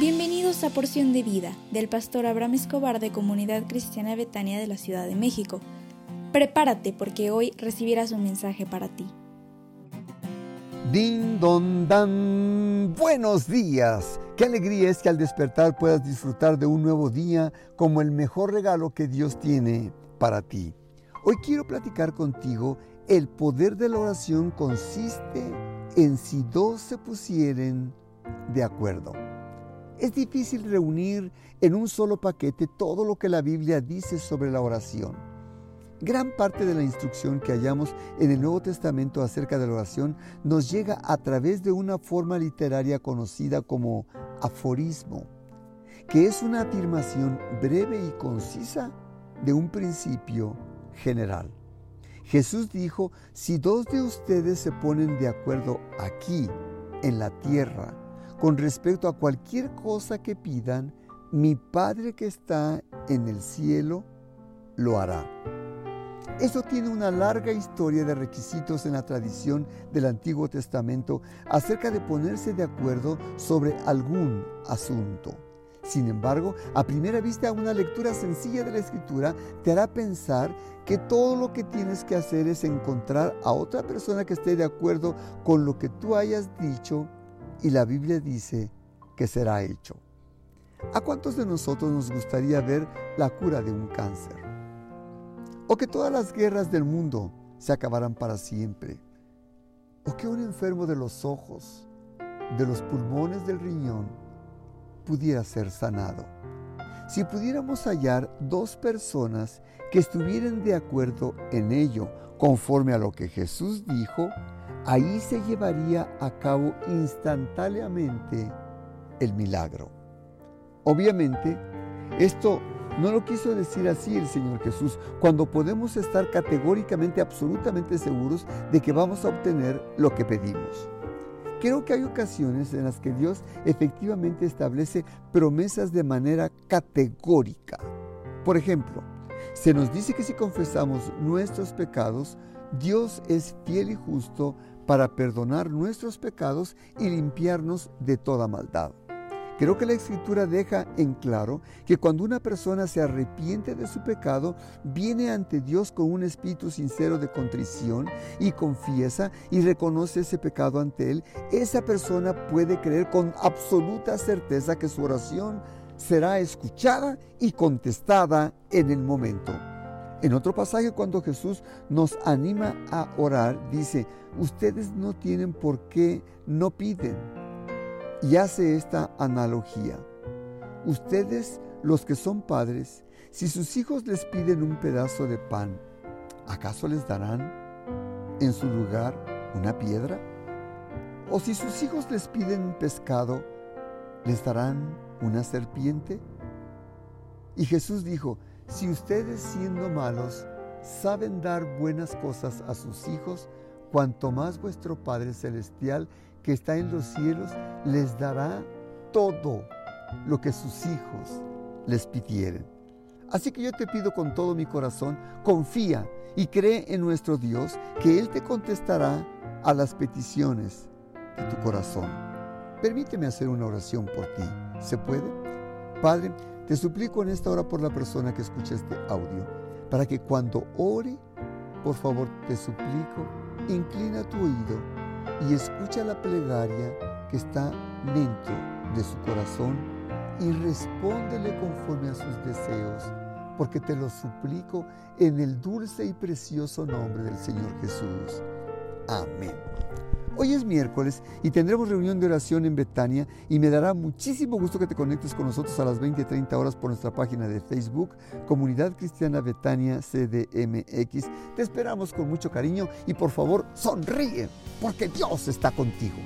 Bienvenidos a Porción de Vida del pastor Abraham Escobar de Comunidad Cristiana Betania de la Ciudad de México. Prepárate porque hoy recibirás un mensaje para ti. Din don dan. Buenos días. Qué alegría es que al despertar puedas disfrutar de un nuevo día como el mejor regalo que Dios tiene para ti. Hoy quiero platicar contigo el poder de la oración consiste en si dos se pusieren de acuerdo. Es difícil reunir en un solo paquete todo lo que la Biblia dice sobre la oración. Gran parte de la instrucción que hallamos en el Nuevo Testamento acerca de la oración nos llega a través de una forma literaria conocida como aforismo, que es una afirmación breve y concisa de un principio general. Jesús dijo, si dos de ustedes se ponen de acuerdo aquí, en la tierra, con respecto a cualquier cosa que pidan, mi Padre que está en el cielo lo hará. Esto tiene una larga historia de requisitos en la tradición del Antiguo Testamento acerca de ponerse de acuerdo sobre algún asunto. Sin embargo, a primera vista una lectura sencilla de la escritura te hará pensar que todo lo que tienes que hacer es encontrar a otra persona que esté de acuerdo con lo que tú hayas dicho y la Biblia dice que será hecho. ¿A cuántos de nosotros nos gustaría ver la cura de un cáncer? O que todas las guerras del mundo se acabaran para siempre. O que un enfermo de los ojos, de los pulmones del riñón, pudiera ser sanado. Si pudiéramos hallar dos personas que estuvieran de acuerdo en ello, conforme a lo que Jesús dijo, ahí se llevaría a cabo instantáneamente el milagro. Obviamente, esto no lo quiso decir así el Señor Jesús, cuando podemos estar categóricamente, absolutamente seguros de que vamos a obtener lo que pedimos. Creo que hay ocasiones en las que Dios efectivamente establece promesas de manera categórica. Por ejemplo, se nos dice que si confesamos nuestros pecados, Dios es fiel y justo para perdonar nuestros pecados y limpiarnos de toda maldad. Creo que la escritura deja en claro que cuando una persona se arrepiente de su pecado, viene ante Dios con un espíritu sincero de contrición y confiesa y reconoce ese pecado ante Él, esa persona puede creer con absoluta certeza que su oración será escuchada y contestada en el momento. En otro pasaje, cuando Jesús nos anima a orar, dice, ustedes no tienen por qué no piden. Y hace esta analogía. Ustedes, los que son padres, si sus hijos les piden un pedazo de pan, ¿acaso les darán en su lugar una piedra? ¿O si sus hijos les piden un pescado, les darán una serpiente? Y Jesús dijo, si ustedes siendo malos saben dar buenas cosas a sus hijos, cuanto más vuestro Padre Celestial que está en los cielos les dará todo lo que sus hijos les pidieren. Así que yo te pido con todo mi corazón, confía y cree en nuestro Dios, que Él te contestará a las peticiones de tu corazón. Permíteme hacer una oración por ti. ¿Se puede? Padre, te suplico en esta hora por la persona que escucha este audio, para que cuando ore, por favor te suplico, inclina tu oído y escucha la plegaria que está dentro de su corazón y respóndele conforme a sus deseos, porque te lo suplico en el dulce y precioso nombre del Señor Jesús. Amén. Hoy es miércoles y tendremos reunión de oración en Betania y me dará muchísimo gusto que te conectes con nosotros a las 20 y 30 horas por nuestra página de Facebook, Comunidad Cristiana Betania CDMX. Te esperamos con mucho cariño y por favor sonríe porque Dios está contigo.